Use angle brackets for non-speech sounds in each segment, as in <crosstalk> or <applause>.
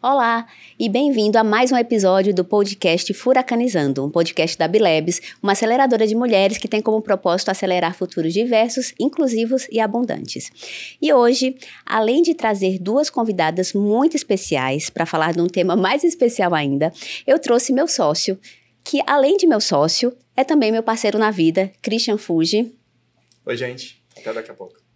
Olá e bem-vindo a mais um episódio do podcast Furacanizando, um podcast da Bilebs, uma aceleradora de mulheres que tem como propósito acelerar futuros diversos, inclusivos e abundantes. E hoje, além de trazer duas convidadas muito especiais para falar de um tema mais especial ainda, eu trouxe meu sócio, que além de meu sócio, é também meu parceiro na vida, Christian Fuji. Oi, gente. Até daqui a pouco.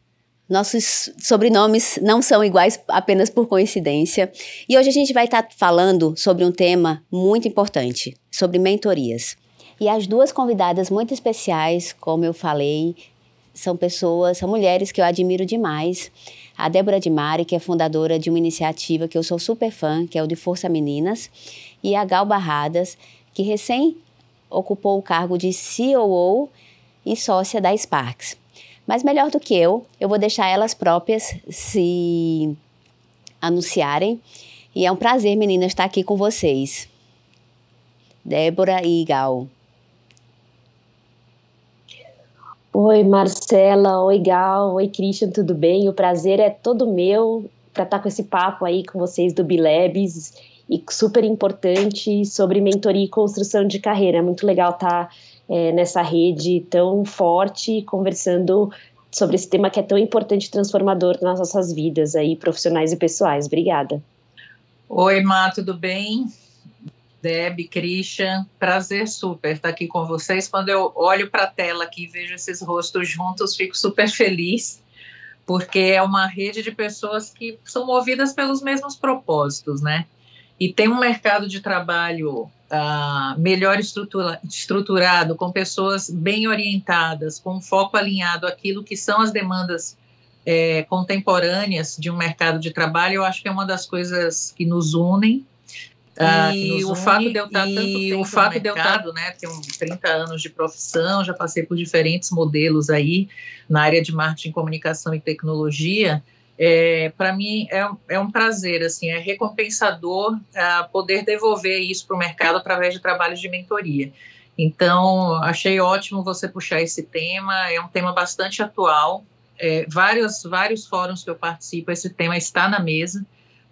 Nossos sobrenomes não são iguais apenas por coincidência. E hoje a gente vai estar tá falando sobre um tema muito importante, sobre mentorias. E as duas convidadas muito especiais, como eu falei, são pessoas, são mulheres que eu admiro demais. A Débora de Mari, que é fundadora de uma iniciativa que eu sou super fã, que é o de Força Meninas, e a Gal Barradas, que recém ocupou o cargo de COO e sócia da Sparks. Mas melhor do que eu, eu vou deixar elas próprias se anunciarem. E é um prazer, meninas, estar aqui com vocês. Débora e Gal. Oi, Marcela. Oi, Gal. Oi, Christian, tudo bem? O prazer é todo meu para estar com esse papo aí com vocês do Bilebs e super importante sobre mentoria e construção de carreira. É muito legal estar é, nessa rede tão forte, conversando sobre esse tema que é tão importante e transformador nas nossas vidas aí, profissionais e pessoais. Obrigada. Oi, Má, tudo bem? Deb, Christian, prazer super estar aqui com vocês. Quando eu olho para a tela aqui e vejo esses rostos juntos, fico super feliz, porque é uma rede de pessoas que são movidas pelos mesmos propósitos, né? E tem um mercado de trabalho uh, melhor estrutura, estruturado, com pessoas bem orientadas, com foco alinhado àquilo que são as demandas é, contemporâneas de um mercado de trabalho, eu acho que é uma das coisas que nos unem. Uh, e o fato de eu estar tanto tempo o fato de eu estar, né, tenho 30 anos de profissão, já passei por diferentes modelos aí na área de marketing, comunicação e tecnologia, é, para mim é, é, um prazer, assim, é recompensador uh, poder devolver isso para o mercado através de trabalhos de mentoria. Então, achei ótimo você puxar esse tema, é um tema bastante atual. É, vários, vários fóruns que eu participo, esse tema está na mesa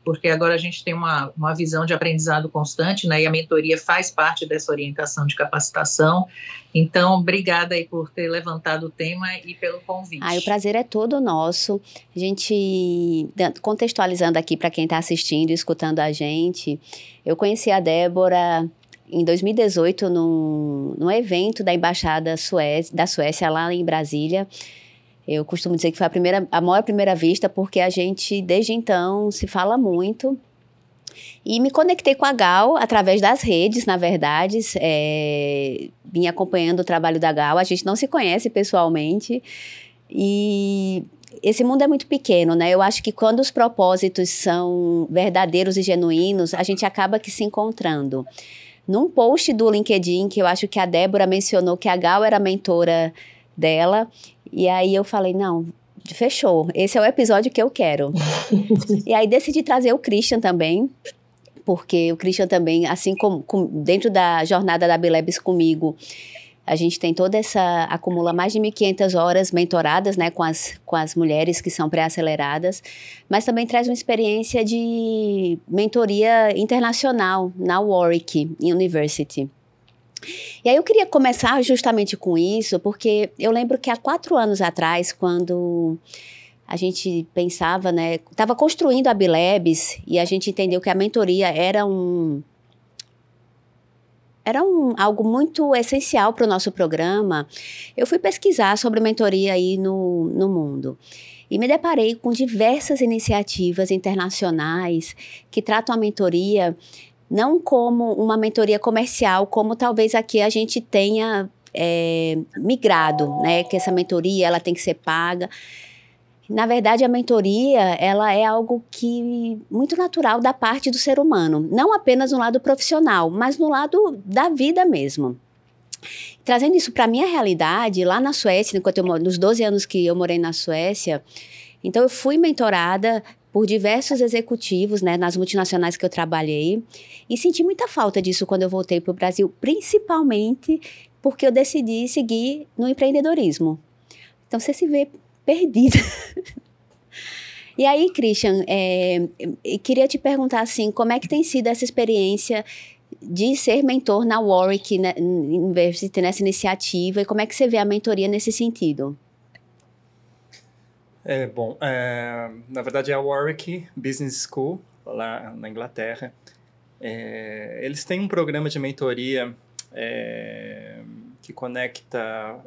porque agora a gente tem uma, uma visão de aprendizado constante, né, e a mentoria faz parte dessa orientação de capacitação. Então, obrigada aí por ter levantado o tema e pelo convite. Ah, o prazer é todo nosso. A gente, contextualizando aqui para quem está assistindo e escutando a gente, eu conheci a Débora em 2018 num, num evento da Embaixada Suécia, da Suécia lá em Brasília. Eu costumo dizer que foi a primeira, a maior primeira vista, porque a gente, desde então, se fala muito. E me conectei com a Gal através das redes, na verdade. É, vim acompanhando o trabalho da Gal. A gente não se conhece pessoalmente. E esse mundo é muito pequeno, né? Eu acho que quando os propósitos são verdadeiros e genuínos, a gente acaba que se encontrando. Num post do LinkedIn, que eu acho que a Débora mencionou que a Gal era mentora dela, e aí eu falei, não, fechou. Esse é o episódio que eu quero. <laughs> e aí decidi trazer o Christian também, porque o Christian também, assim como com, dentro da jornada da Bilebs comigo, a gente tem toda essa acumula mais de 1.500 horas mentoradas, né, com as com as mulheres que são pré-aceleradas, mas também traz uma experiência de mentoria internacional na Warwick University. E aí eu queria começar justamente com isso, porque eu lembro que há quatro anos atrás, quando a gente pensava, né, estava construindo a Bilebs e a gente entendeu que a mentoria era um era um, algo muito essencial para o nosso programa. Eu fui pesquisar sobre mentoria aí no, no mundo e me deparei com diversas iniciativas internacionais que tratam a mentoria não como uma mentoria comercial, como talvez aqui a gente tenha é, migrado, né? Que essa mentoria ela tem que ser paga. Na verdade, a mentoria ela é algo que muito natural da parte do ser humano, não apenas no lado profissional, mas no lado da vida mesmo. Trazendo isso para minha realidade, lá na Suécia, enquanto eu nos 12 anos que eu morei na Suécia, então eu fui mentorada por diversos executivos, né, nas multinacionais que eu trabalhei, e senti muita falta disso quando eu voltei para o Brasil, principalmente porque eu decidi seguir no empreendedorismo. Então você se vê perdida. <laughs> E aí, Christian, é, queria te perguntar assim, como é que tem sido essa experiência de ser mentor na Warwick né, University, nessa iniciativa, e como é que você vê a mentoria nesse sentido? É, bom, é, na verdade é a Warwick Business School, lá na Inglaterra. É, eles têm um programa de mentoria é, que conecta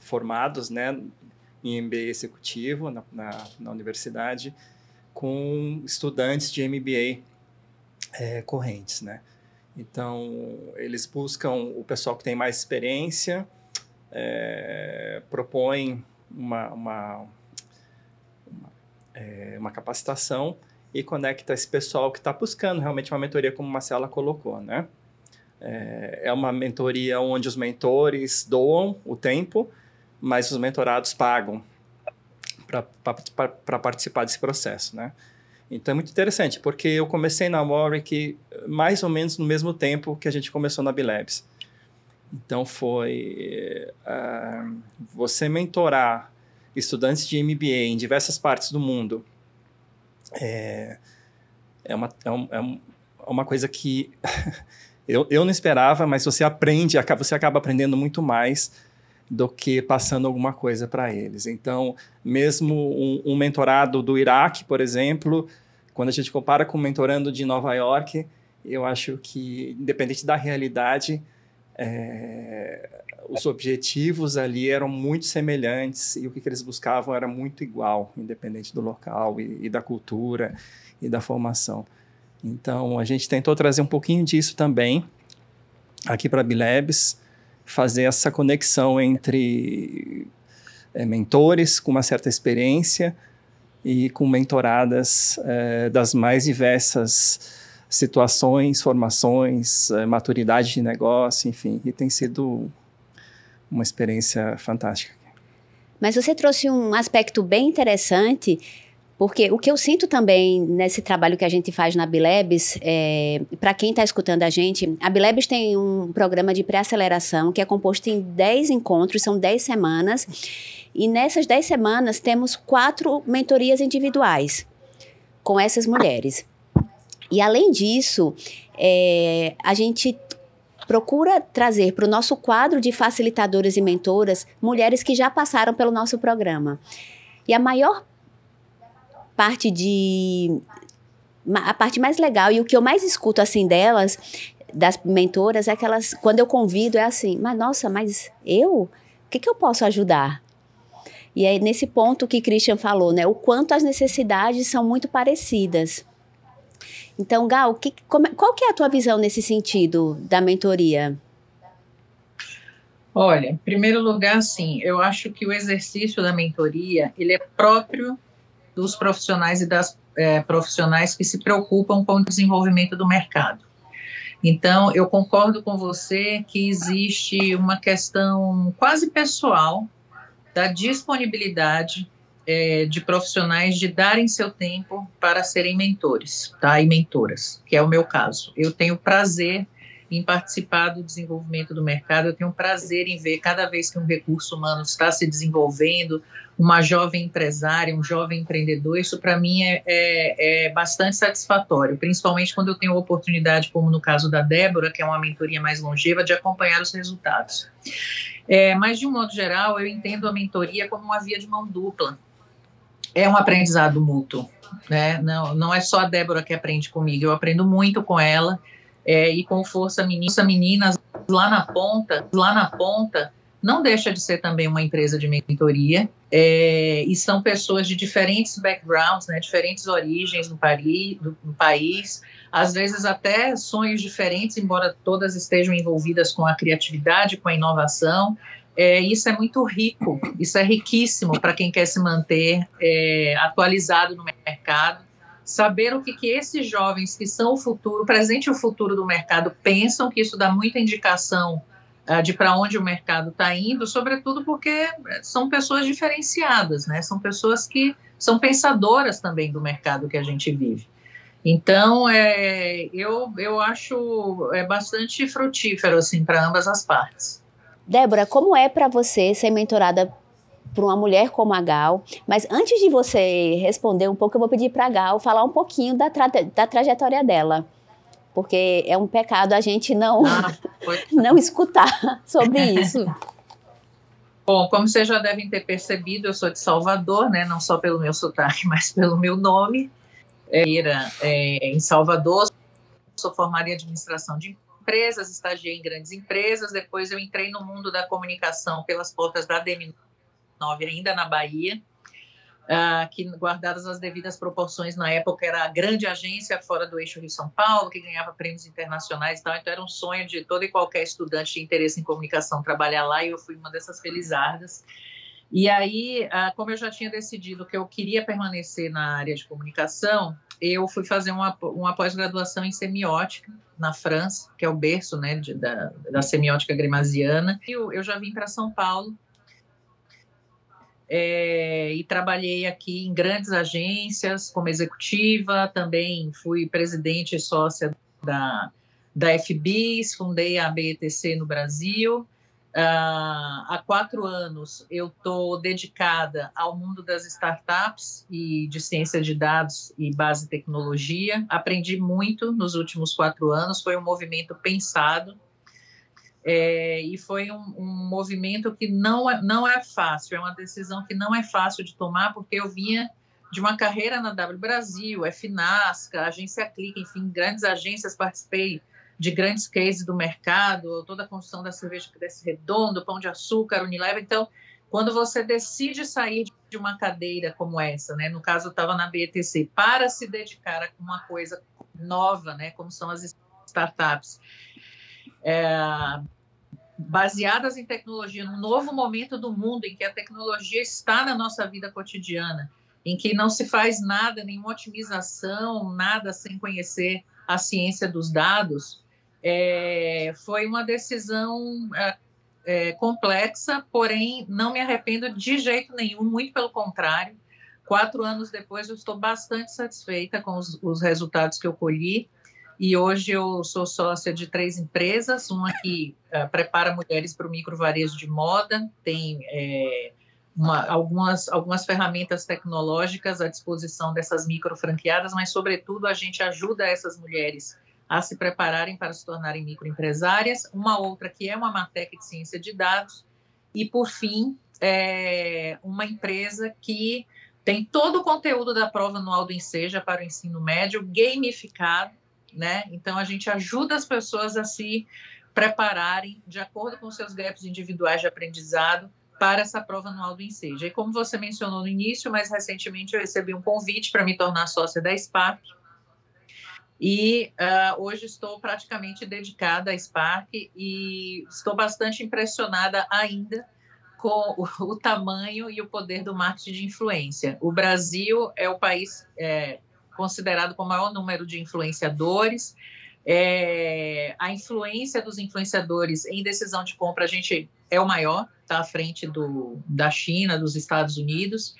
formados né, em MBA executivo na, na, na universidade com estudantes de MBA é, correntes, né? Então, eles buscam o pessoal que tem mais experiência, é, propõem uma, uma, uma, é, uma, capacitação e conecta esse pessoal que está buscando realmente uma mentoria, como Marcela colocou, né? É, é uma mentoria onde os mentores doam o tempo, mas os mentorados pagam para participar desse processo, né? Então é muito interessante, porque eu comecei na Warwick mais ou menos no mesmo tempo que a gente começou na Bilabs. Então foi uh, você mentorar estudantes de MBA em diversas partes do mundo é, é, uma, é, um, é uma coisa que <laughs> eu, eu não esperava, mas você aprende, você acaba aprendendo muito mais do que passando alguma coisa para eles. Então, mesmo um, um, mentorado do Iraque, por exemplo, quando a gente compara com o mentorando de Nova York, eu acho que, independente da realidade, é, os objetivos ali eram muito semelhantes e o que, que, eles buscavam era muito igual, independente do local e, e da cultura e da formação. Então, a gente tentou trazer um pouquinho disso também aqui para a Bilabs, fazer essa conexão entre é, mentores com uma certa experiência e com mentoradas é, das mais diversas situações, formações, é, maturidade de negócio, enfim, e tem sido uma experiência fantástica. Mas você trouxe um aspecto bem interessante porque o que eu sinto também nesse trabalho que a gente faz na Bilebs, é, para quem está escutando a gente, a Bilebs tem um programa de pré-aceleração que é composto em 10 encontros, são 10 semanas. E nessas 10 semanas temos quatro mentorias individuais com essas mulheres. E além disso, é, a gente procura trazer para o nosso quadro de facilitadoras e mentoras mulheres que já passaram pelo nosso programa. E a maior parte de a parte mais legal e o que eu mais escuto assim delas, das mentoras, é que elas, quando eu convido, é assim, mas nossa, mas eu? O que, que eu posso ajudar? E é nesse ponto que Christian falou, né? O quanto as necessidades são muito parecidas. Então, Gal, que, como, qual que é a tua visão nesse sentido da mentoria? Olha, em primeiro lugar, sim, eu acho que o exercício da mentoria, ele é próprio dos profissionais e das é, profissionais que se preocupam com o desenvolvimento do mercado. Então, eu concordo com você que existe uma questão quase pessoal da disponibilidade é, de profissionais de darem seu tempo para serem mentores, tá? E mentoras, que é o meu caso. Eu tenho prazer em participar do desenvolvimento do mercado. Eu tenho prazer em ver cada vez que um recurso humano está se desenvolvendo, uma jovem empresária, um jovem empreendedor, isso para mim é, é, é, bastante satisfatório, principalmente quando eu tenho a oportunidade, como no caso da Débora, que é uma mentoria mais longeva, de acompanhar os resultados. É, mas, de um modo geral, eu entendo a mentoria como uma via de mão dupla. É um aprendizado mútuo. Né? Não, não é só a Débora que aprende comigo, eu aprendo muito com ela é, e com Força Meninas, Meninas lá na ponta, lá na ponta, não deixa de ser também uma empresa de mentoria, é, e são pessoas de diferentes backgrounds, né, diferentes origens no, Paris, no país, às vezes até sonhos diferentes, embora todas estejam envolvidas com a criatividade, com a inovação. É, isso é muito rico, isso é riquíssimo para quem quer se manter é, atualizado no mercado saber o que, que esses jovens que são o futuro, o presente e o futuro do mercado pensam, que isso dá muita indicação uh, de para onde o mercado está indo, sobretudo porque são pessoas diferenciadas, né? São pessoas que são pensadoras também do mercado que a gente vive. Então, é, eu, eu acho é bastante frutífero assim para ambas as partes. Débora, como é para você ser mentorada para uma mulher como a Gal. Mas antes de você responder um pouco, eu vou pedir para a Gal falar um pouquinho da, tra da trajetória dela. Porque é um pecado a gente não, ah, <laughs> não escutar sobre isso. Bom, como vocês já devem ter percebido, eu sou de Salvador, né? Não só pelo meu sotaque, <laughs> mas pelo meu nome. É, é, em Salvador, sou formada em administração de empresas, estagiei em grandes empresas, depois eu entrei no mundo da comunicação pelas portas da DM9, ainda na Bahia, uh, que, guardadas as devidas proporções, na época era a grande agência fora do eixo Rio-São Paulo, que ganhava prêmios internacionais e tal, então era um sonho de todo e qualquer estudante de interesse em comunicação trabalhar lá, e eu fui uma dessas felizardas. E aí, uh, como eu já tinha decidido que eu queria permanecer na área de comunicação, eu fui fazer uma, uma pós-graduação em semiótica na França, que é o berço né, de, da, da semiótica grimasiana. Eu, eu já vim para São Paulo é, e trabalhei aqui em grandes agências como executiva, também fui presidente e sócia da, da FBIS, fundei a BETC no Brasil. Uh, há quatro anos eu estou dedicada ao mundo das startups e de ciência de dados e base tecnologia. Aprendi muito nos últimos quatro anos, foi um movimento pensado é, e foi um, um, movimento que não é, não é fácil, é uma decisão que não é fácil de tomar, porque eu vinha de uma carreira na W Brasil, FNASCA, Agência Clique, enfim, grandes agências, participei de grandes cases do mercado, toda a construção da cerveja que desce redondo, pão de açúcar, Unilever. Então, quando você decide sair de uma cadeira como essa, né, no caso eu estava na BTC, para se dedicar a uma coisa nova, né, como são as startups, é, baseadas em tecnologia, num novo momento do mundo em que a tecnologia está na nossa vida cotidiana, em que não se faz nada, nenhuma otimização, nada sem conhecer a ciência dos dados, é, foi uma decisão é, é, complexa, porém não me arrependo de jeito nenhum, muito pelo contrário. Quatro anos depois, eu estou bastante satisfeita com os, os resultados que eu colhi e hoje eu sou sócia de três empresas, uma que uh, prepara mulheres para o microvarejo de moda, tem é, uma, algumas, algumas ferramentas tecnológicas à disposição dessas micro franqueadas, mas, sobretudo, a gente ajuda essas mulheres a se prepararem para se tornarem microempresárias, uma outra que é uma Matec de ciência de dados, e, por fim, é uma empresa que tem todo o conteúdo da prova anual do Enseja para o ensino médio gamificado, né? Então a gente ajuda as pessoas a se prepararem de acordo com seus gaps individuais de aprendizado para essa prova anual do Enseja. E como você mencionou no início, mais recentemente eu recebi um convite para me tornar sócia da Spark. E uh, hoje estou praticamente dedicada à Spark e estou bastante impressionada ainda com o, o tamanho e o poder do marketing de influência. O Brasil é o país é, considerado com o maior número de influenciadores. É, a influência dos influenciadores em decisão de compra, a gente é o maior, está à frente do, da China, dos Estados Unidos.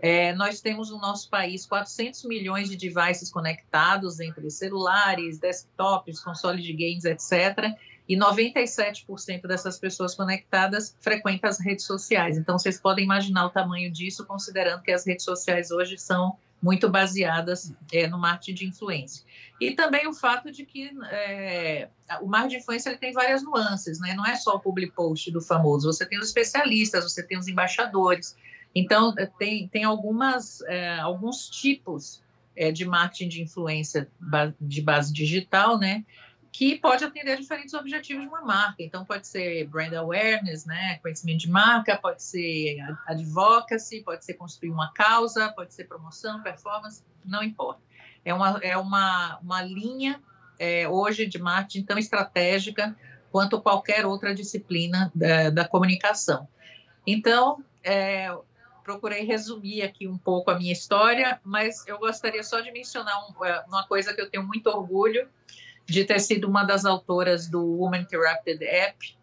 É, nós temos no nosso país 400 milhões de devices conectados entre celulares, desktops, consoles de games, etc. E 97% dessas pessoas conectadas frequentam as redes sociais. Então, vocês podem imaginar o tamanho disso, considerando que as redes sociais hoje são muito baseadas é, no marketing de influência. E também o fato de que é, o marketing de influência ele tem várias nuances, né? não é só o public post do famoso, você tem os especialistas, você tem os embaixadores. Então, é, tem, tem algumas, é, alguns tipos é, de marketing de influência de base digital, né? que pode atender a diferentes objetivos de uma marca. Então, pode ser brand awareness, né, conhecimento de marca, pode ser advocacy, pode ser construir uma causa, pode ser promoção, performance, não importa. É uma, é uma, uma linha é, hoje de marketing tão estratégica quanto qualquer outra disciplina da, da comunicação. Então, é, procurei resumir aqui um pouco a minha história, mas eu gostaria só de mencionar é, uma coisa que eu tenho muito orgulho, de ter sido uma das autoras do Woman Interrupted App,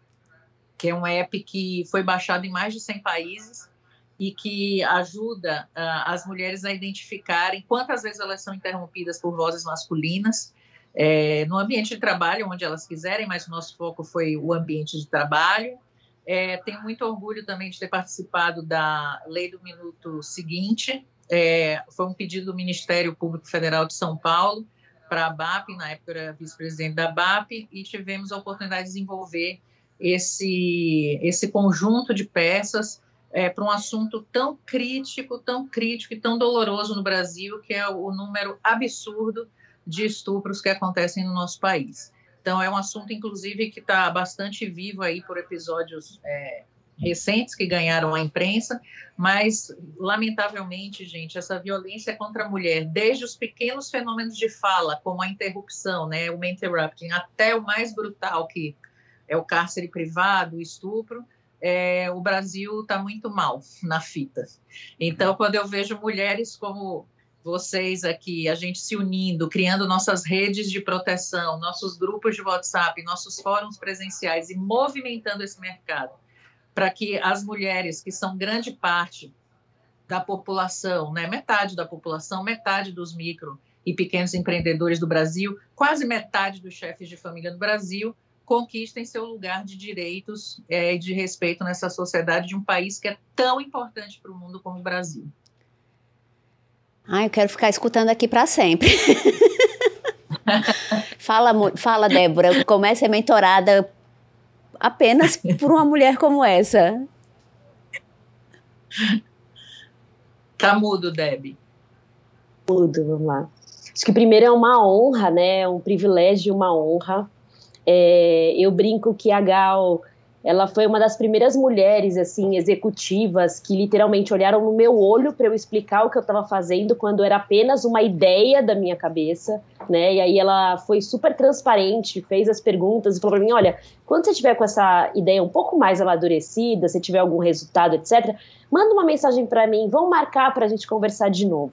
que é um app que foi baixado em mais de 100 países e que ajuda uh, as mulheres a identificarem quantas vezes elas são interrompidas por vozes masculinas é, no ambiente de trabalho, onde elas quiserem, mas o nosso foco foi o ambiente de trabalho, É, tenho muito orgulho também de ter participado da Lei do Minuto Seguinte. É, foi um pedido do Ministério Público Federal de São Paulo para a BAP, na época era vice-presidente da BAP, e tivemos a oportunidade de desenvolver esse, esse conjunto de peças é, para um assunto tão crítico, tão crítico e tão doloroso no Brasil, que é o número absurdo de estupros que acontecem no nosso país. Então, é um assunto, inclusive, que está bastante vivo aí por episódios é, recentes que ganharam a imprensa, mas, lamentavelmente, gente, essa violência contra a mulher, desde os pequenos fenômenos de fala, como a interrupção, né, o interrupting, até o mais brutal, que é o cárcere privado, o estupro, é, o Brasil está muito mal na fita. Então, quando eu vejo mulheres como vocês aqui, a gente se unindo, criando nossas redes de proteção, nossos grupos de WhatsApp, nossos fóruns presenciais e movimentando esse mercado para que as mulheres, que são grande parte da população, né, metade da população, metade dos micro e pequenos empreendedores do Brasil, quase metade dos chefes de família do Brasil, conquistem seu lugar de direitos é, e de respeito nessa sociedade de um país que é tão importante para o mundo como o Brasil. Ah, eu quero ficar escutando aqui para sempre. <laughs> fala, fala, Débora, como é ser mentorada apenas por uma mulher como essa? Tá mudo, Deb. Mudo, vamos lá. Acho que primeiro é uma honra, né? Um privilégio, uma honra. É, eu brinco que a Gal ela foi uma das primeiras mulheres assim executivas que literalmente olharam no meu olho para eu explicar o que eu estava fazendo quando era apenas uma ideia da minha cabeça, né? E aí ela foi super transparente, fez as perguntas e falou para mim, olha, quando você tiver com essa ideia um pouco mais amadurecida, se tiver algum resultado, etc, manda uma mensagem para mim, vamos marcar para a gente conversar de novo.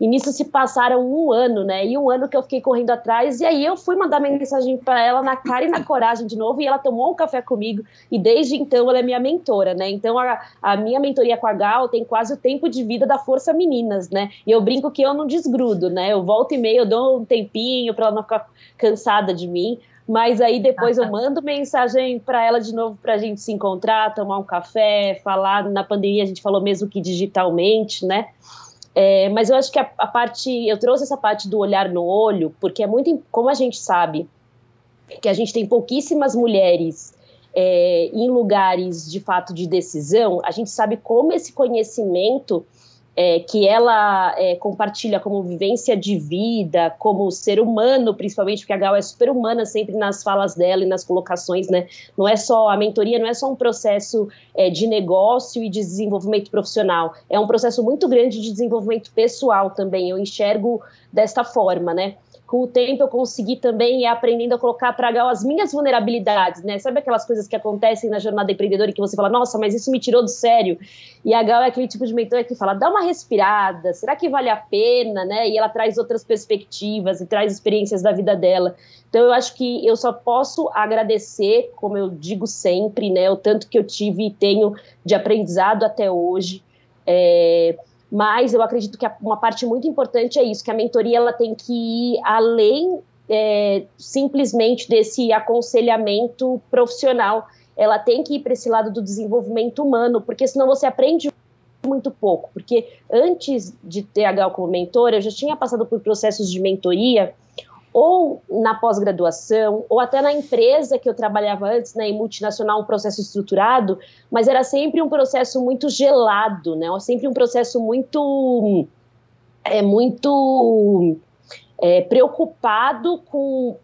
E nisso se passaram um ano, né? E um ano que eu fiquei correndo atrás. E aí eu fui mandar mensagem para ela na cara e na coragem de novo. E ela tomou um café comigo. E desde então ela é minha mentora, né? Então a, a minha mentoria com a Gal tem quase o tempo de vida da Força Meninas, né? E eu brinco que eu não desgrudo, né? Eu volto e meio, eu dou um tempinho para ela não ficar cansada de mim. Mas aí depois eu <laughs> mando mensagem para ela de novo para a gente se encontrar, tomar um café, falar. Na pandemia a gente falou mesmo que digitalmente, né? É, mas eu acho que a, a, parte, eu trouxe essa parte do olhar no olho, porque é muito, como a gente sabe, que a gente tem pouquíssimas mulheres é, em lugares de fato de decisão, a gente sabe como esse conhecimento é, que ela é, compartilha como vivência de vida, como ser humano, principalmente, porque a Gal é super humana sempre nas falas dela e nas colocações, né? Não é só a mentoria, não é só um processo é, de negócio e de desenvolvimento profissional, é um processo muito grande de desenvolvimento pessoal também. Eu enxergo desta forma, né? Com o tempo eu consegui também ir aprendendo a colocar para Gal as minhas vulnerabilidades, né? Sabe aquelas coisas que acontecem na jornada empreendedora e que você fala, nossa, mas isso me tirou do sério? E a Gal é aquele tipo de mentor que fala, dá uma respirada, será que vale a pena, né? E ela traz outras perspectivas e traz experiências da vida dela. Então eu acho que eu só posso agradecer, como eu digo sempre, né? O tanto que eu tive e tenho de aprendizado até hoje. É, mas eu acredito que uma parte muito importante é isso, que a mentoria ela tem que ir além é, simplesmente desse aconselhamento profissional. Ela tem que ir para esse lado do desenvolvimento humano, porque senão você aprende muito pouco. Porque antes de ter a Gal como mentora, eu já tinha passado por processos de mentoria ou na pós-graduação, ou até na empresa que eu trabalhava antes, né, em multinacional, um processo estruturado, mas era sempre um processo muito gelado, né, sempre um processo muito, é, muito é, preocupado com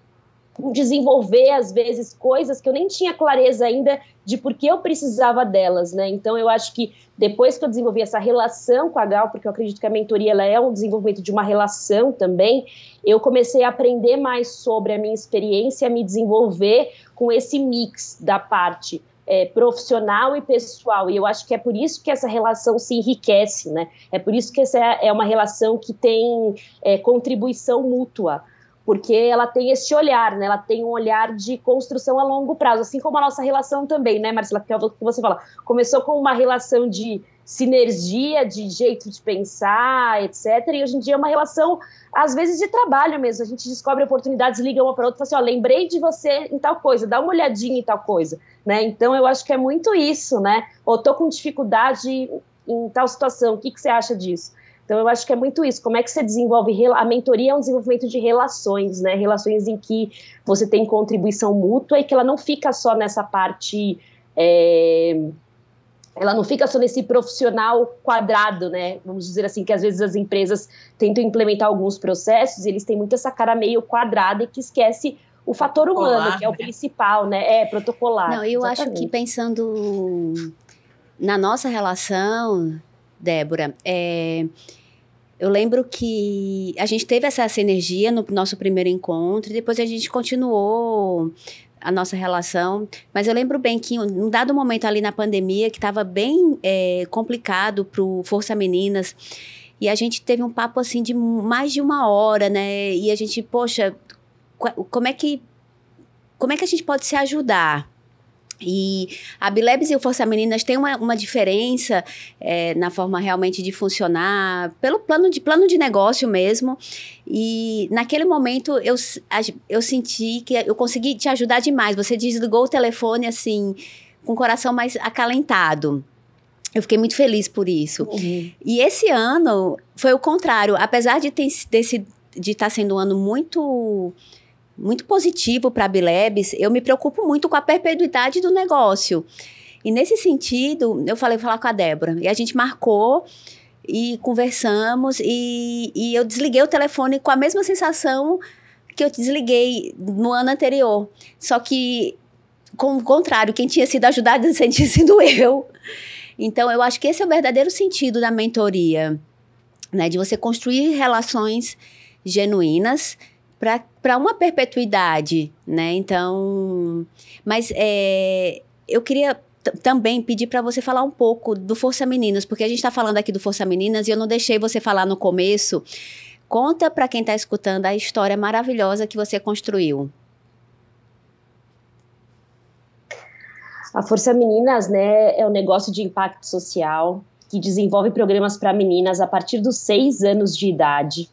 desenvolver, às vezes, coisas que eu nem tinha clareza ainda de por que eu precisava delas, né? Então, eu acho que depois que eu desenvolvi essa relação com a Gal, porque eu acredito que a mentoria ela é um desenvolvimento de uma relação também, eu comecei a aprender mais sobre a minha experiência, a me desenvolver com esse mix da parte é, profissional e pessoal. E eu acho que é por isso que essa relação se enriquece, né? É por isso que essa é uma relação que tem é, contribuição mútua porque ela tem esse olhar, né? Ela tem um olhar de construção a longo prazo, assim como a nossa relação também, né, Marcela? Que é o que você fala. Começou com uma relação de sinergia, de jeito de pensar, etc. E hoje em dia é uma relação, às vezes, de trabalho mesmo. A gente descobre oportunidades, liga uma para outra fala assim: ó, lembrei de você em tal coisa, dá uma olhadinha em tal coisa, né? Então eu acho que é muito isso, né? Ou tô com dificuldade em tal situação, o que, que você acha disso? Então, eu acho que é muito isso. Como é que você desenvolve? A mentoria é um desenvolvimento de relações, né? Relações em que você tem contribuição mútua e que ela não fica só nessa parte. É, ela não fica só nesse profissional quadrado, né? Vamos dizer assim, que às vezes as empresas tentam implementar alguns processos e eles têm muito essa cara meio quadrada e que esquece o fator humano, que é o né? principal, né? É, protocolar. Não, eu exatamente. acho que pensando na nossa relação, Débora, é, eu lembro que a gente teve essa sinergia no nosso primeiro encontro, e depois a gente continuou a nossa relação. Mas eu lembro bem que em um dado momento ali na pandemia, que estava bem é, complicado para o Força Meninas, e a gente teve um papo assim de mais de uma hora, né? E a gente, poxa, como é que como é que a gente pode se ajudar? E a Bilebs e o Força Meninas têm uma, uma diferença é, na forma realmente de funcionar, pelo plano de, plano de negócio mesmo. E naquele momento eu, eu senti que eu consegui te ajudar demais. Você desligou o telefone assim, com o coração mais acalentado. Eu fiquei muito feliz por isso. Uhum. E esse ano foi o contrário. Apesar de ter, de estar tá sendo um ano muito muito positivo para a Bilebs, eu me preocupo muito com a perpetuidade do negócio. E nesse sentido, eu falei falar com a Débora. E a gente marcou e conversamos e, e eu desliguei o telefone com a mesma sensação que eu desliguei no ano anterior. Só que, com o contrário, quem tinha sido ajudado <laughs> tinha sido eu. Então, eu acho que esse é o verdadeiro sentido da mentoria, né? De você construir relações genuínas para uma perpetuidade, né? Então, mas é, eu queria também pedir para você falar um pouco do Força Meninas, porque a gente está falando aqui do Força Meninas e eu não deixei você falar no começo. Conta para quem está escutando a história maravilhosa que você construiu. A Força Meninas, né, é um negócio de impacto social que desenvolve programas para meninas a partir dos seis anos de idade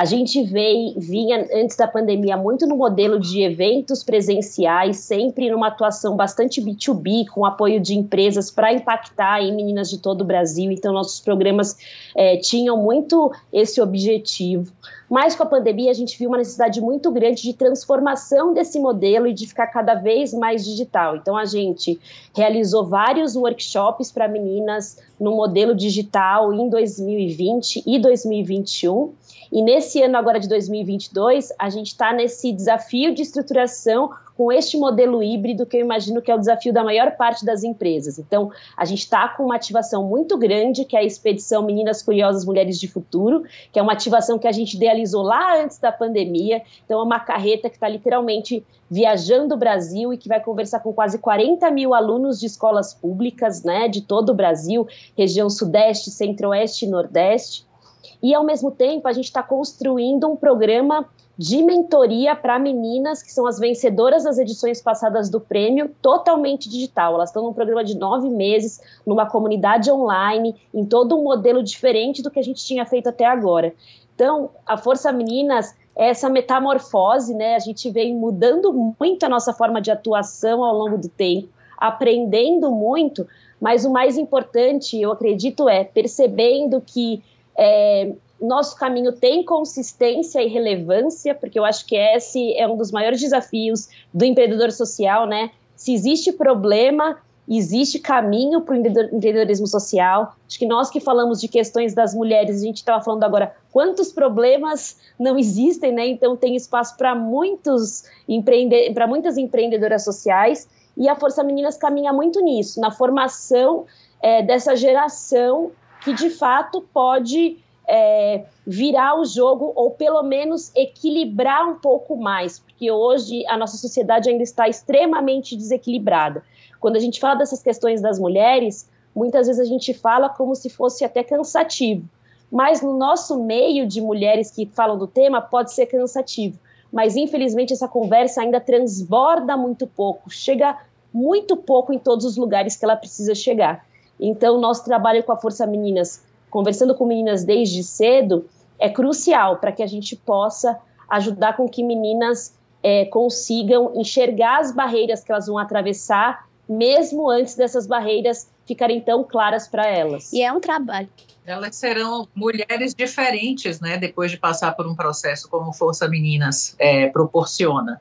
a gente veio, vinha antes da pandemia muito no modelo de eventos presenciais, sempre numa atuação bastante B2B, com apoio de empresas para impactar em meninas de todo o Brasil. Então, nossos programas é, tinham muito esse objetivo. Mas com a pandemia, a gente viu uma necessidade muito grande de transformação desse modelo e de ficar cada vez mais digital. Então, a gente realizou vários workshops para meninas no modelo digital em 2020 e 2021 e nesse ano agora de 2022, a gente está nesse desafio de estruturação com este modelo híbrido que eu imagino que é o desafio da maior parte das empresas. Então, a gente está com uma ativação muito grande, que é a expedição Meninas Curiosas Mulheres de Futuro, que é uma ativação que a gente idealizou lá antes da pandemia. Então, é uma carreta que está literalmente viajando o Brasil e que vai conversar com quase 40 mil alunos de escolas públicas, né, de todo o Brasil, região Sudeste, Centro-Oeste e Nordeste. E, ao mesmo tempo, a gente está construindo um programa de mentoria para meninas que são as vencedoras das edições passadas do prêmio, totalmente digital. Elas estão num programa de nove meses, numa comunidade online, em todo um modelo diferente do que a gente tinha feito até agora. Então, a Força Meninas é essa metamorfose, né? A gente vem mudando muito a nossa forma de atuação ao longo do tempo, aprendendo muito, mas o mais importante, eu acredito, é percebendo que é, nosso caminho tem consistência e relevância, porque eu acho que esse é um dos maiores desafios do empreendedor social, né? Se existe problema, existe caminho para o empreendedorismo social. Acho que nós que falamos de questões das mulheres, a gente estava falando agora quantos problemas não existem, né? Então tem espaço para muitos empreende para muitas empreendedoras sociais e a Força Meninas caminha muito nisso, na formação é, dessa geração que de fato pode é, virar o jogo ou pelo menos equilibrar um pouco mais, porque hoje a nossa sociedade ainda está extremamente desequilibrada. Quando a gente fala dessas questões das mulheres, muitas vezes a gente fala como se fosse até cansativo, mas no nosso meio de mulheres que falam do tema pode ser cansativo. mas infelizmente essa conversa ainda transborda muito pouco, chega muito pouco em todos os lugares que ela precisa chegar. Então, nosso trabalho com a Força Meninas, conversando com meninas desde cedo, é crucial para que a gente possa ajudar com que meninas é, consigam enxergar as barreiras que elas vão atravessar, mesmo antes dessas barreiras ficarem tão claras para elas. E é um trabalho. Elas serão mulheres diferentes, né, depois de passar por um processo como Força Meninas é, proporciona.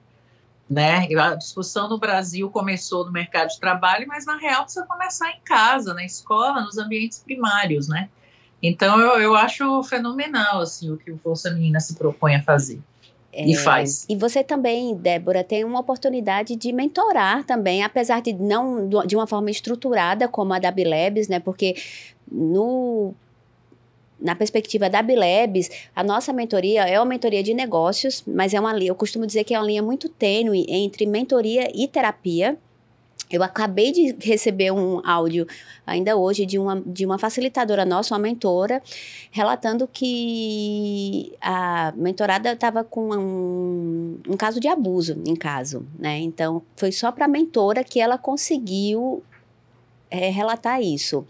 Né? A discussão no Brasil começou no mercado de trabalho, mas na real precisa começar em casa, na escola, nos ambientes primários, né? Então eu, eu acho fenomenal assim o que o Força Menina se propõe a fazer. É, e faz. E você também, Débora, tem uma oportunidade de mentorar também, apesar de não de uma forma estruturada como a da Bilebs, né? Porque no na perspectiva da Bilebs, a nossa mentoria é uma mentoria de negócios, mas é uma eu costumo dizer que é uma linha muito tênue entre mentoria e terapia. Eu acabei de receber um áudio ainda hoje de uma, de uma facilitadora nossa, uma mentora, relatando que a mentorada estava com um, um caso de abuso em caso, né? Então, foi só para a mentora que ela conseguiu é, relatar isso.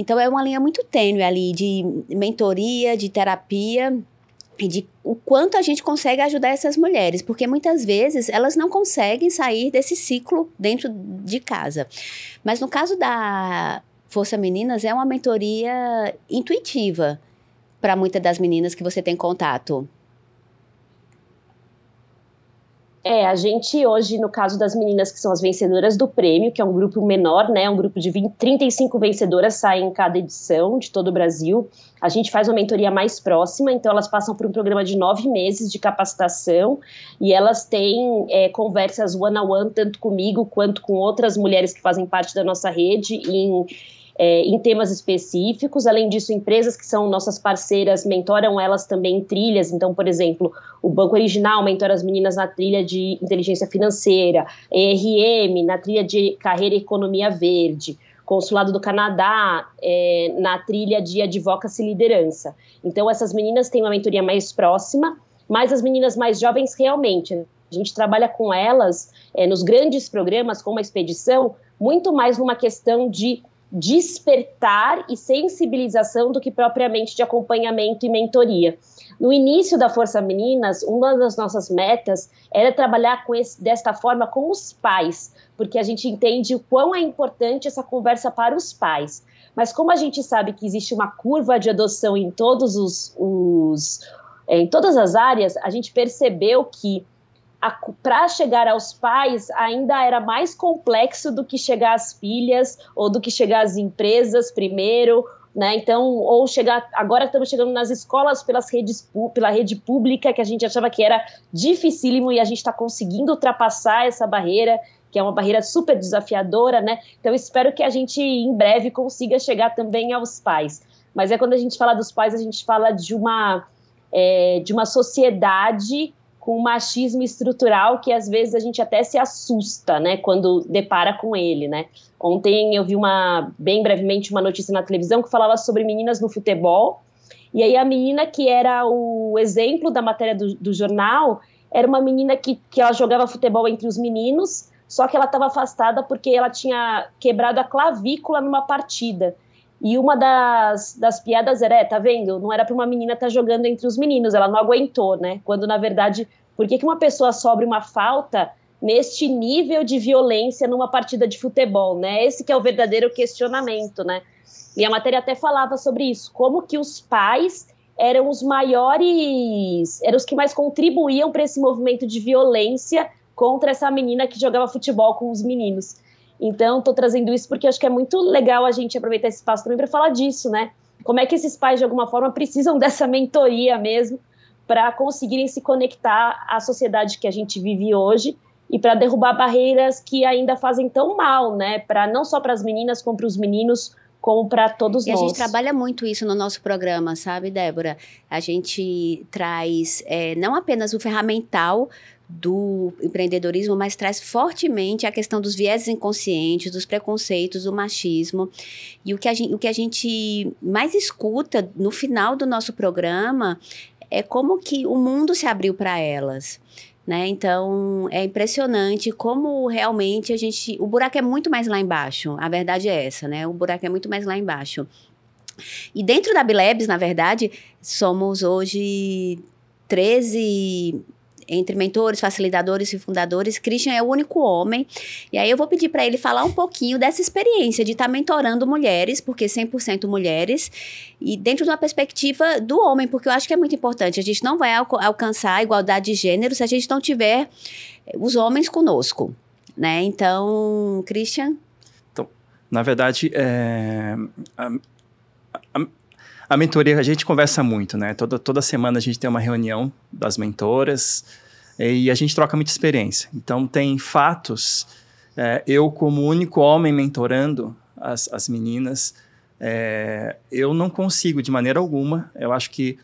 Então, é uma linha muito tênue ali de mentoria, de terapia e de o quanto a gente consegue ajudar essas mulheres, porque muitas vezes elas não conseguem sair desse ciclo dentro de casa. Mas no caso da Força Meninas, é uma mentoria intuitiva para muitas das meninas que você tem contato. É, a gente hoje, no caso das meninas que são as vencedoras do prêmio, que é um grupo menor, né, um grupo de 20, 35 vencedoras saem em cada edição de todo o Brasil. A gente faz uma mentoria mais próxima, então elas passam por um programa de nove meses de capacitação e elas têm é, conversas one-on-one, -on -one, tanto comigo quanto com outras mulheres que fazem parte da nossa rede, em é, em temas específicos. Além disso, empresas que são nossas parceiras mentoram elas também em trilhas. Então, por exemplo, o Banco Original mentora as meninas na trilha de inteligência financeira, ERM na trilha de carreira e economia verde. Consulado do Canadá é, na trilha de advocacy e liderança. Então, essas meninas têm uma mentoria mais próxima, mas as meninas mais jovens realmente. A gente trabalha com elas é, nos grandes programas, como a expedição, muito mais numa questão de despertar e sensibilização do que propriamente de acompanhamento e mentoria. No início da Força Meninas, uma das nossas metas era trabalhar com esse, desta forma com os pais, porque a gente entende o quão é importante essa conversa para os pais. Mas como a gente sabe que existe uma curva de adoção em todos os, os em todas as áreas, a gente percebeu que para chegar aos pais ainda era mais complexo do que chegar às filhas ou do que chegar às empresas primeiro, né? Então, ou chegar agora estamos chegando nas escolas pelas redes pela rede pública que a gente achava que era dificílimo e a gente está conseguindo ultrapassar essa barreira que é uma barreira super desafiadora, né? Então, espero que a gente em breve consiga chegar também aos pais. Mas é quando a gente fala dos pais, a gente fala de uma é, de uma sociedade com um machismo estrutural que às vezes a gente até se assusta, né, quando depara com ele, né. Ontem eu vi uma, bem brevemente, uma notícia na televisão que falava sobre meninas no futebol, e aí a menina que era o exemplo da matéria do, do jornal era uma menina que, que ela jogava futebol entre os meninos, só que ela estava afastada porque ela tinha quebrado a clavícula numa partida. E uma das, das piadas era, é, tá vendo? Não era para uma menina estar tá jogando entre os meninos, ela não aguentou, né? Quando na verdade por que, que uma pessoa sobre uma falta neste nível de violência numa partida de futebol, né? Esse que é o verdadeiro questionamento, né? E a matéria até falava sobre isso, como que os pais eram os maiores, eram os que mais contribuíam para esse movimento de violência contra essa menina que jogava futebol com os meninos. Então, estou trazendo isso porque acho que é muito legal a gente aproveitar esse espaço também para falar disso, né? Como é que esses pais, de alguma forma, precisam <laughs> dessa mentoria mesmo para conseguirem se conectar à sociedade que a gente vive hoje e para derrubar barreiras que ainda fazem tão mal, né? Para não só para as meninas, como para os meninos, como para todos e nós. E a gente trabalha muito isso no nosso programa, sabe, Débora? A gente traz é, não apenas o ferramental do empreendedorismo, mas traz fortemente a questão dos vieses inconscientes, dos preconceitos, do machismo. E o que a gente, o que a gente mais escuta no final do nosso programa é como que o mundo se abriu para elas. Né? Então, é impressionante como realmente a gente. O buraco é muito mais lá embaixo. A verdade é essa, né? O buraco é muito mais lá embaixo. E dentro da Bilebs, na verdade, somos hoje 13 entre mentores, facilitadores e fundadores, Christian é o único homem. E aí eu vou pedir para ele falar um pouquinho dessa experiência de estar tá mentorando mulheres, porque 100% mulheres, e dentro de uma perspectiva do homem, porque eu acho que é muito importante. A gente não vai al alcançar a igualdade de gênero se a gente não tiver os homens conosco, né? Então, Christian? Então, na verdade, é, a mentoria, a gente conversa muito, né? Toda, toda semana a gente tem uma reunião das mentoras e a gente troca muita experiência. Então, tem fatos. É, eu, como único homem mentorando as, as meninas, é, eu não consigo de maneira alguma. Eu acho que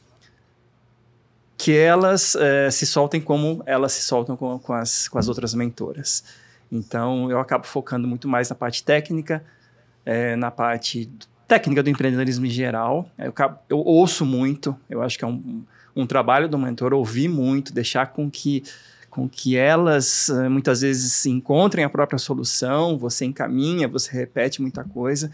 que elas é, se soltem como elas se soltam com, com, as, com as outras mentoras. Então, eu acabo focando muito mais na parte técnica, é, na parte técnica do empreendedorismo em geral. Eu, eu ouço muito, eu acho que é um, um trabalho do mentor ouvir muito, deixar com que com que elas eh, muitas vezes encontrem a própria solução, você encaminha, você repete muita coisa,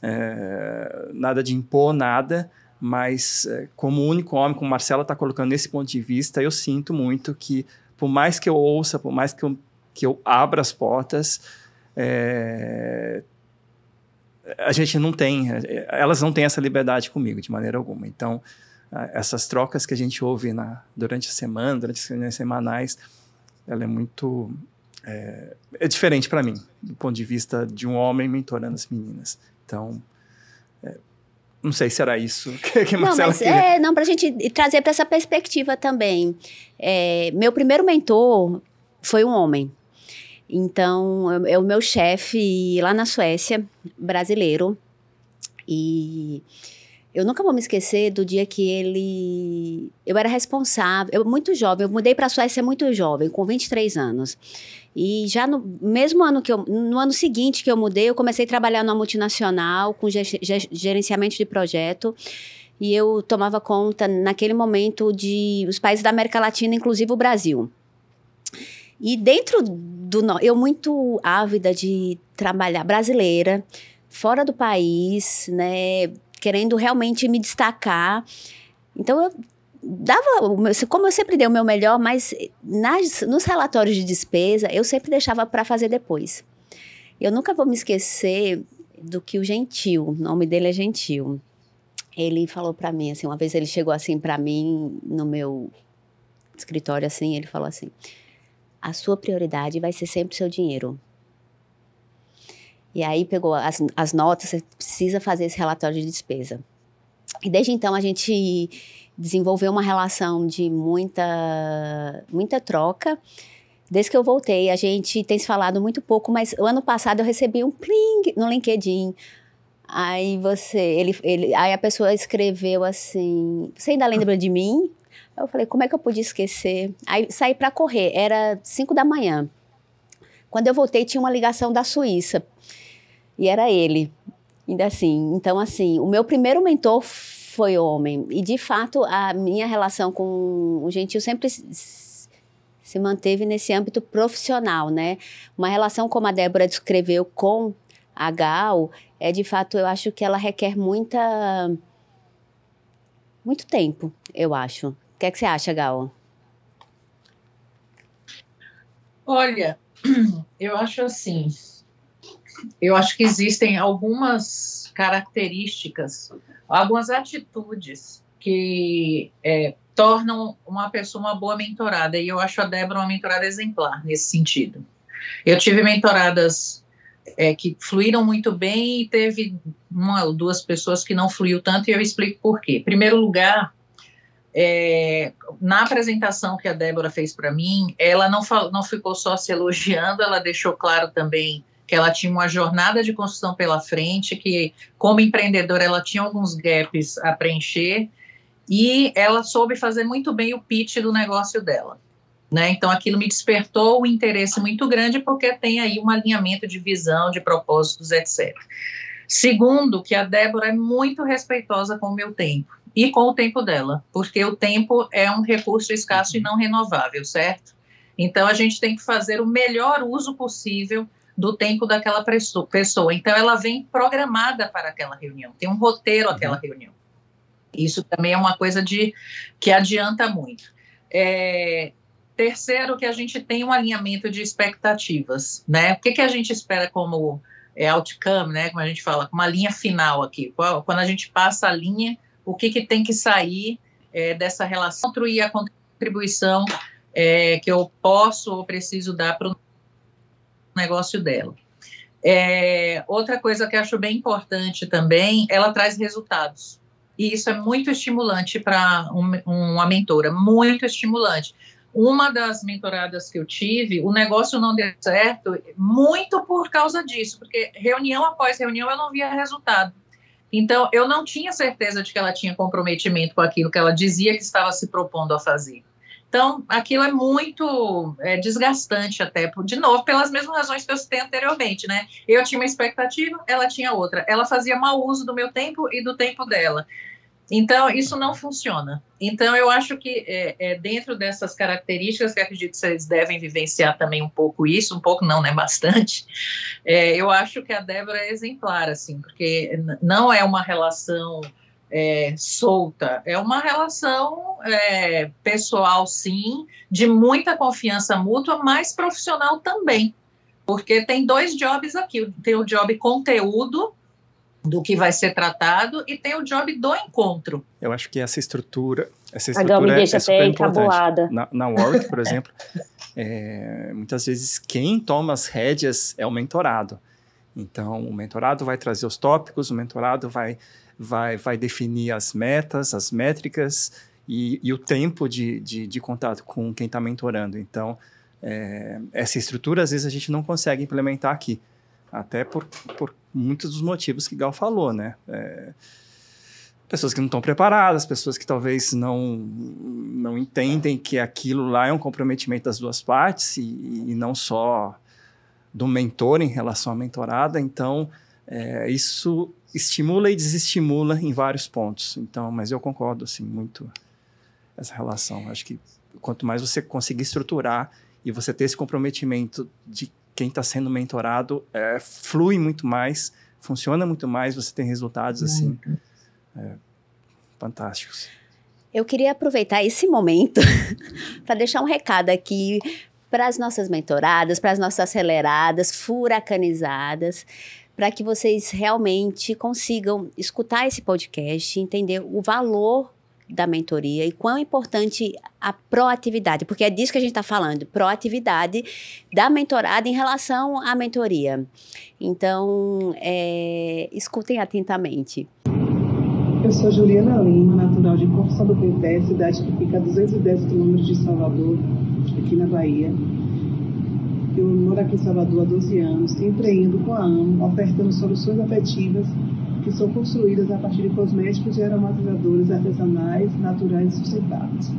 é, nada de impor nada, mas é, como único homem, como Marcela está colocando nesse ponto de vista, eu sinto muito que por mais que eu ouça, por mais que eu, que eu abra as portas, é, a gente não tem, elas não têm essa liberdade comigo de maneira alguma. Então, essas trocas que a gente ouve na, durante a semana, durante as reuniões semanais, ela é muito é, é diferente para mim, do ponto de vista de um homem mentorando as meninas. Então, é, não sei se era isso que, <laughs> que não, Marcela mas É, não, para a gente trazer para essa perspectiva também. É, meu primeiro mentor foi um homem. Então, é o meu chefe lá na Suécia, brasileiro. E eu nunca vou me esquecer do dia que ele. Eu era responsável, eu muito jovem, eu mudei para a Suécia muito jovem, com 23 anos. E já no mesmo ano que eu. No ano seguinte que eu mudei, eu comecei a trabalhar numa multinacional com gerenciamento de projeto. E eu tomava conta, naquele momento, de os países da América Latina, inclusive o Brasil. E dentro do. Eu, muito ávida de trabalhar brasileira, fora do país, né? Querendo realmente me destacar. Então, eu dava. Como eu sempre dei o meu melhor, mas nas, nos relatórios de despesa, eu sempre deixava para fazer depois. Eu nunca vou me esquecer do que o Gentil, o nome dele é Gentil. Ele falou para mim assim, uma vez ele chegou assim para mim no meu escritório assim, ele falou assim: a sua prioridade vai ser sempre o seu dinheiro. E aí pegou as, as notas, você precisa fazer esse relatório de despesa. E desde então a gente desenvolveu uma relação de muita, muita troca. Desde que eu voltei, a gente tem se falado muito pouco, mas o ano passado eu recebi um pling no LinkedIn. Aí você, ele, ele, aí a pessoa escreveu assim: Você ainda lembra de mim? Eu falei, como é que eu podia esquecer? Aí saí para correr, era 5 da manhã. Quando eu voltei, tinha uma ligação da Suíça. E era ele. Ainda assim. Então, assim, o meu primeiro mentor foi homem. E, de fato, a minha relação com o Gentil sempre se manteve nesse âmbito profissional, né? Uma relação como a Débora descreveu com a Gal, é de fato, eu acho que ela requer muita muito tempo, eu acho. O que, é que você acha, Gal? Olha, <clears throat> eu acho assim. Eu acho que existem algumas características, algumas atitudes que é, tornam uma pessoa uma boa mentorada. E eu acho a Débora uma mentorada exemplar nesse sentido. Eu tive mentoradas é, que fluíram muito bem e teve uma ou duas pessoas que não fluiu tanto, e eu explico por quê. Em primeiro lugar, é, na apresentação que a Débora fez para mim, ela não, não ficou só se elogiando, ela deixou claro também que ela tinha uma jornada de construção pela frente, que como empreendedora ela tinha alguns gaps a preencher e ela soube fazer muito bem o pitch do negócio dela. Né? Então aquilo me despertou um interesse muito grande porque tem aí um alinhamento de visão, de propósitos, etc. Segundo, que a Débora é muito respeitosa com o meu tempo e com o tempo dela, porque o tempo é um recurso escasso e não renovável, certo? Então a gente tem que fazer o melhor uso possível do tempo daquela pessoa. Então ela vem programada para aquela reunião, tem um roteiro aquela uhum. reunião. Isso também é uma coisa de que adianta muito. É, terceiro, que a gente tem um alinhamento de expectativas, né? O que, que a gente espera como é, outcome, né? Como a gente fala, uma linha final aqui. Quando a gente passa a linha, o que, que tem que sair é, dessa relação, construir a contribuição é, que eu posso ou preciso dar para o negócio dela. É, outra coisa que acho bem importante também, ela traz resultados. E isso é muito estimulante para um, uma mentora, muito estimulante. Uma das mentoradas que eu tive, o negócio não deu certo muito por causa disso, porque reunião após reunião eu não via resultado. Então, eu não tinha certeza de que ela tinha comprometimento com aquilo que ela dizia que estava se propondo a fazer. Então, aquilo é muito é, desgastante até, de novo, pelas mesmas razões que eu citei anteriormente, né? Eu tinha uma expectativa, ela tinha outra. Ela fazia mau uso do meu tempo e do tempo dela. Então, isso não funciona. Então, eu acho que é, é, dentro dessas características, que acredito que vocês devem vivenciar também um pouco isso, um pouco não, né, bastante, é, eu acho que a Débora é exemplar, assim, porque não é uma relação é, solta, é uma relação é, pessoal, sim, de muita confiança mútua, mas profissional também, porque tem dois jobs aqui, tem o job conteúdo, do que vai ser tratado e tem o job do encontro. Eu acho que essa estrutura, essa estrutura me deixa é, é super importante. Na, na Warwick, por exemplo, é, <laughs> muitas vezes quem toma as rédeas é o mentorado. Então, o mentorado vai trazer os tópicos, o mentorado vai, vai, vai definir as metas, as métricas e, e o tempo de, de, de, contato com quem está mentorando. Então, é, essa estrutura, às vezes, a gente não consegue implementar aqui. Até por, por muitos dos motivos que Gal falou, né? É, pessoas que não estão preparadas, pessoas que talvez não, não entendem que aquilo lá é um comprometimento das duas partes e, e não só do mentor em relação à mentorada. Então, é, isso estimula e desestimula em vários pontos. Então, mas eu concordo assim muito essa relação. Acho que quanto mais você conseguir estruturar e você ter esse comprometimento de quem está sendo mentorado é, flui muito mais, funciona muito mais, você tem resultados assim é, fantásticos. Eu queria aproveitar esse momento <laughs> para deixar um recado aqui para as nossas mentoradas, para as nossas aceleradas, furacanizadas, para que vocês realmente consigam escutar esse podcast, entender o valor da mentoria e quão importante a proatividade, porque é disso que a gente está falando, proatividade da mentorada em relação à mentoria. Então, é, escutem atentamente. Eu sou Juliana Lima, natural de Confissão do Penté, cidade que fica a 210 quilômetros de Salvador, aqui na Bahia. Eu moro aqui em Salvador há 12 anos, empreendo com a AMO, ofertando soluções afetivas que são construídas a partir de cosméticos e aromatizadores artesanais, naturais e sustentáveis.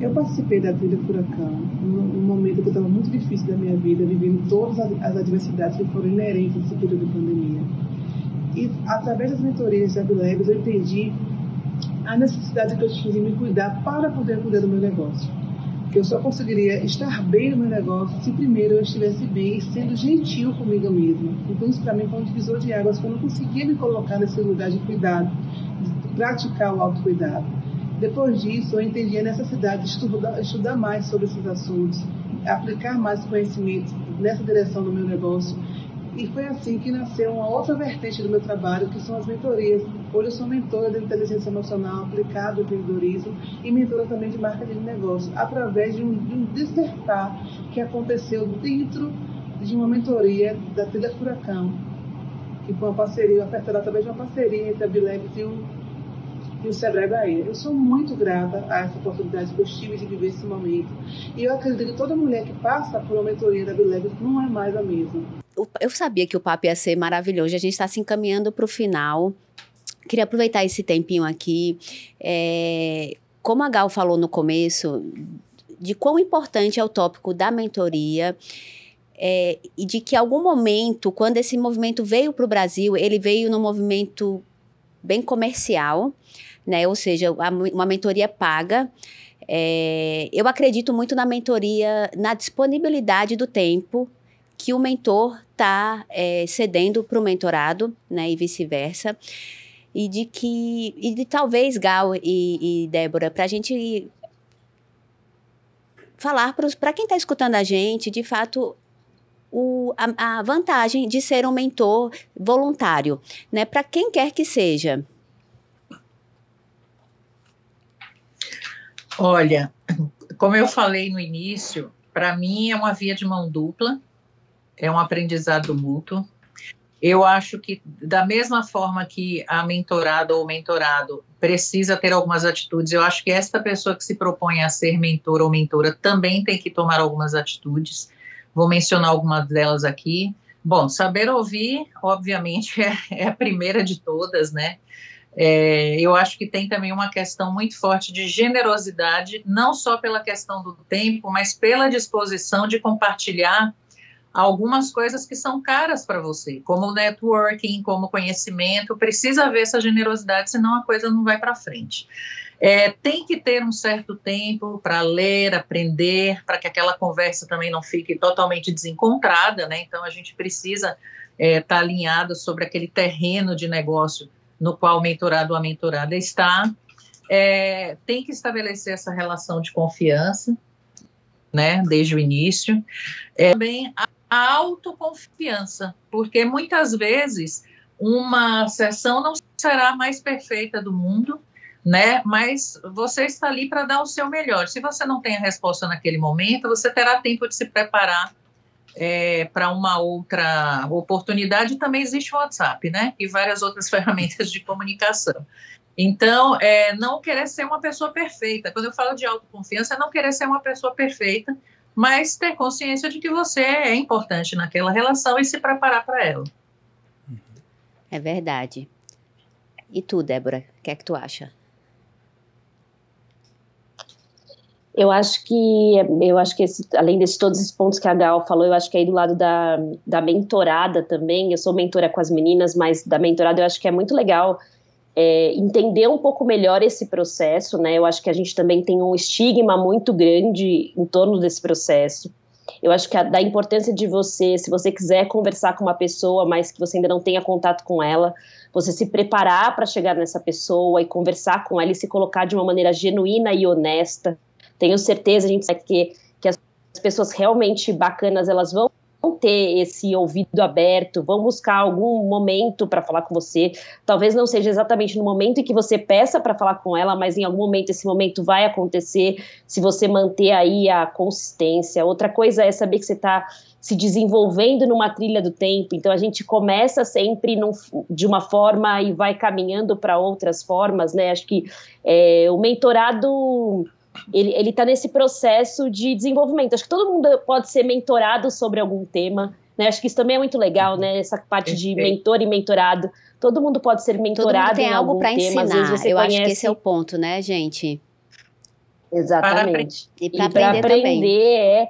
Eu participei da trilha Furacão, num momento que estava muito difícil da minha vida, vivendo todas as adversidades que foram inerentes a esse período de pandemia. E através das mentorias da Bilebs, eu entendi a necessidade que eu tinha de me cuidar para poder cuidar do meu negócio que eu só conseguiria estar bem no meu negócio se primeiro eu estivesse bem e sendo gentil comigo mesma. Então isso para mim foi um divisor de águas, que eu não conseguia me colocar nesse lugar de cuidado, de praticar o autocuidado. Depois disso, eu entendi a necessidade de estudar, estudar mais sobre esses assuntos, aplicar mais conhecimento nessa direção do meu negócio e foi assim que nasceu uma outra vertente do meu trabalho, que são as mentorias. Hoje eu sou mentora de inteligência emocional aplicada ao empreendedorismo e mentora também de marca de negócio, através de um, de um despertar que aconteceu dentro de uma mentoria da Trilha Furacão, que foi uma parceria, ofertada através de uma parceria entre a Bilex e o, e o Sebrae Bahia. Eu sou muito grata a essa oportunidade que eu tive de viver esse momento. E eu acredito que toda mulher que passa por uma mentoria da Bilex não é mais a mesma eu sabia que o papo ia ser maravilhoso. A gente está se encaminhando para o final. Queria aproveitar esse tempinho aqui. É, como a Gal falou no começo, de quão importante é o tópico da mentoria. é, e de que algum momento, quando esse movimento veio para o Brasil, ele veio num movimento bem comercial, né? Ou seja, uma mentoria paga. É, eu acredito muito na mentoria, na disponibilidade do tempo que o mentor está é, cedendo para o mentorado, né? E vice-versa. E de que, e de talvez, Gal e, e Débora, para a gente falar para quem está escutando a gente, de fato, o, a, a, vantagem de ser um mentor voluntário, né? Para quem quer que seja. Olha, como eu falei no início, para mim é uma via de mão dupla, é um aprendizado mútuo. Eu acho que, da mesma forma que a mentorada ou mentorado precisa ter algumas atitudes, eu acho que esta pessoa que se propõe a ser mentor ou mentora também tem que tomar algumas atitudes. Vou mencionar algumas delas aqui. Bom, saber ouvir, obviamente, <laughs> é, é a primeira de todas, né? É, eu acho que tem também uma questão muito forte de generosidade, não só pela questão do tempo, mas pela disposição de compartilhar algumas coisas que são caras para você, como networking, como conhecimento. Precisa haver essa generosidade, senão a coisa não vai para frente. É, tem que ter um certo tempo para ler, aprender, para que aquela conversa também não fique totalmente desencontrada, né? Então a gente precisa estar é, tá alinhado sobre aquele terreno de negócio no qual o mentorado ou a mentorada está. É, tem que estabelecer essa relação de confiança, né, desde o início. É, também a, a autoconfiança, porque muitas vezes uma sessão não será a mais perfeita do mundo, né? Mas você está ali para dar o seu melhor. Se você não tem a resposta naquele momento, você terá tempo de se preparar é, para uma outra oportunidade. Também existe o WhatsApp, né? E várias outras <laughs> ferramentas de comunicação. Então, é, não querer ser uma pessoa perfeita. Quando eu falo de autoconfiança, é não querer ser uma pessoa perfeita, mas ter consciência de que você é importante naquela relação e se preparar para ela. É verdade. E tu, Débora, o que é que tu acha? Eu acho que eu acho que esse, além de todos esses pontos que a Gal falou, eu acho que aí do lado da, da mentorada também, eu sou mentora com as meninas, mas da mentorada eu acho que é muito legal é, entender um pouco melhor esse processo, né? Eu acho que a gente também tem um estigma muito grande em torno desse processo. Eu acho que a, da importância de você, se você quiser conversar com uma pessoa, mas que você ainda não tenha contato com ela, você se preparar para chegar nessa pessoa e conversar com ela e se colocar de uma maneira genuína e honesta tenho certeza, a gente sabe que, que as pessoas realmente bacanas, elas vão ter esse ouvido aberto, vão buscar algum momento para falar com você. Talvez não seja exatamente no momento em que você peça para falar com ela, mas em algum momento esse momento vai acontecer se você manter aí a consistência. Outra coisa é saber que você está se desenvolvendo numa trilha do tempo. Então a gente começa sempre num, de uma forma e vai caminhando para outras formas, né? Acho que é, o mentorado ele, ele tá nesse processo de desenvolvimento. Acho que todo mundo pode ser mentorado sobre algum tema, né? Acho que isso também é muito legal, né? Essa parte de mentor e mentorado. Todo mundo pode ser mentorado Todo mundo tem em algo para ensinar. Eu conhece... acho que esse é o ponto, né, gente? Exatamente. E para aprender, aprender também. É,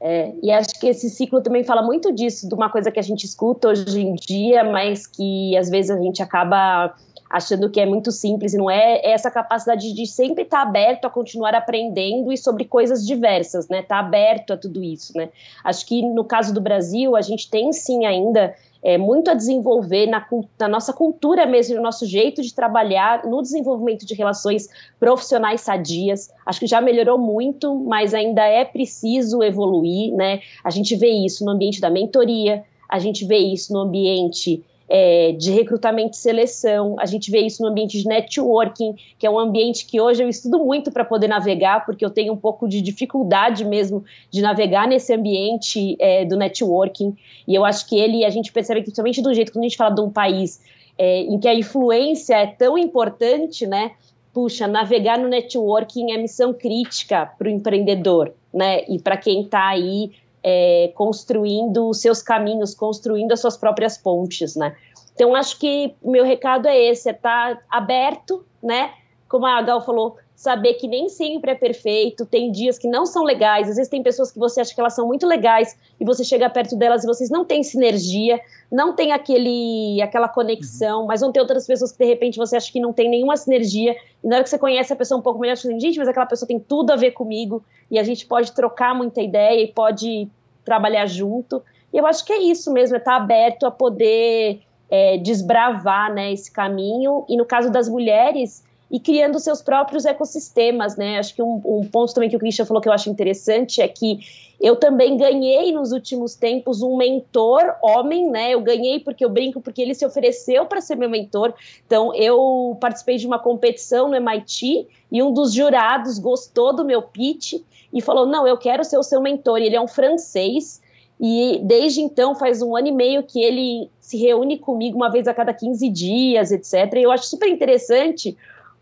é, e acho que esse ciclo também fala muito disso, de uma coisa que a gente escuta hoje em dia, mas que às vezes a gente acaba achando que é muito simples e não é, é essa capacidade de sempre estar tá aberto a continuar aprendendo e sobre coisas diversas, né? Tá aberto a tudo isso, né? Acho que no caso do Brasil, a gente tem sim ainda é, muito a desenvolver na, na, nossa cultura mesmo, no nosso jeito de trabalhar, no desenvolvimento de relações profissionais sadias. Acho que já melhorou muito, mas ainda é preciso evoluir, né? A gente vê isso no ambiente da mentoria, a gente vê isso no ambiente é, de recrutamento e seleção, a gente vê isso no ambiente de networking, que é um ambiente que hoje eu estudo muito para poder navegar, porque eu tenho um pouco de dificuldade mesmo de navegar nesse ambiente é, do networking, e eu acho que ele, a gente percebe que, principalmente do jeito que a gente fala de um país é, em que a influência é tão importante, né? Puxa, navegar no networking é missão crítica para o empreendedor, né? E para quem está aí é, construindo seus caminhos, construindo as suas próprias pontes, né? Então, acho que meu recado é esse, é estar tá aberto, né, como a Gal falou, saber que nem sempre é perfeito, tem dias que não são legais, às vezes tem pessoas que você acha que elas são muito legais e você chega perto delas e vocês não têm sinergia, não tem aquele, aquela conexão, uhum. mas vão ter outras pessoas que de repente você acha que não tem nenhuma sinergia e na hora que você conhece a pessoa um pouco melhor, você fala, assim, gente, mas aquela pessoa tem tudo a ver comigo e a gente pode trocar muita ideia e pode trabalhar junto. E eu acho que é isso mesmo, é estar aberto a poder é, desbravar né, esse caminho. E no caso das mulheres, e criando seus próprios ecossistemas, né? Acho que um, um, ponto também que o Christian falou que eu acho interessante é que eu também ganhei nos últimos tempos um mentor homem, né? Eu ganhei porque eu brinco porque ele se ofereceu para ser meu mentor. Então eu participei de uma competição no MIT e um dos jurados gostou do meu pitch e falou: "Não, eu quero ser o seu mentor". E ele é um francês e desde então, faz um ano e meio que ele se reúne comigo uma vez a cada 15 dias, etc. E eu acho super interessante,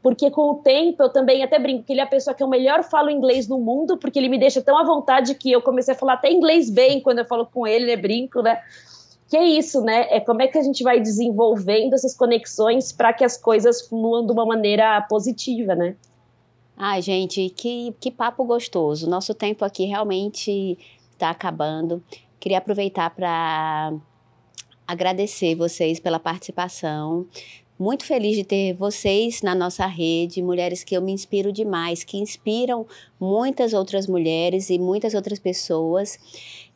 porque com o tempo eu também até brinco que ele é a pessoa que eu melhor falo inglês no mundo, porque ele me deixa tão à vontade que eu comecei a falar até inglês bem quando eu falo com ele, né? Brinco, né? Que é isso, né? É como é que a gente vai desenvolvendo essas conexões para que as coisas fluam de uma maneira positiva, né? Ai, gente, que, que papo gostoso. Nosso tempo aqui realmente está acabando. Queria aproveitar para agradecer vocês pela participação muito feliz de ter vocês na nossa rede, mulheres que eu me inspiro demais, que inspiram muitas outras mulheres e muitas outras pessoas.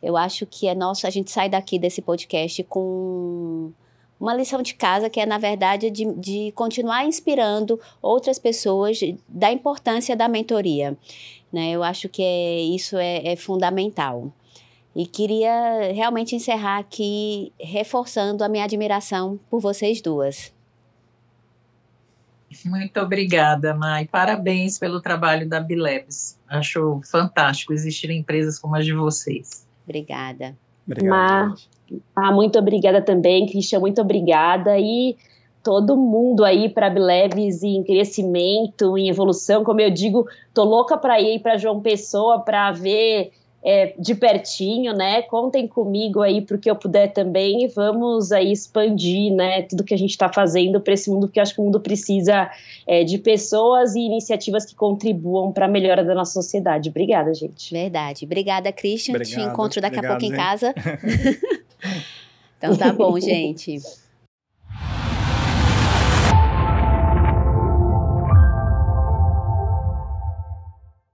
Eu acho que é nosso, a gente sai daqui desse podcast com uma lição de casa que é, na verdade, de, de continuar inspirando outras pessoas da importância da mentoria. Né? Eu acho que é, isso é, é fundamental. E queria realmente encerrar aqui reforçando a minha admiração por vocês duas. Muito obrigada, Mai. Parabéns pelo trabalho da Bilebs. Acho fantástico existir empresas como as de vocês. Obrigada. Obrigado. Ah, muito obrigada também, Cristian. Muito obrigada. E todo mundo aí para Bileves em crescimento, em evolução. Como eu digo, tô louca para ir para João Pessoa para ver é, de pertinho, né? Contem comigo aí porque eu puder também e vamos aí expandir, né? Tudo que a gente está fazendo para esse mundo, porque eu acho que o mundo precisa é, de pessoas e iniciativas que contribuam para a melhora da nossa sociedade. Obrigada, gente. Verdade. Obrigada, Christian. Obrigado, Te encontro daqui obrigado, a pouco hein? em casa. <laughs> então tá bom, gente. <laughs>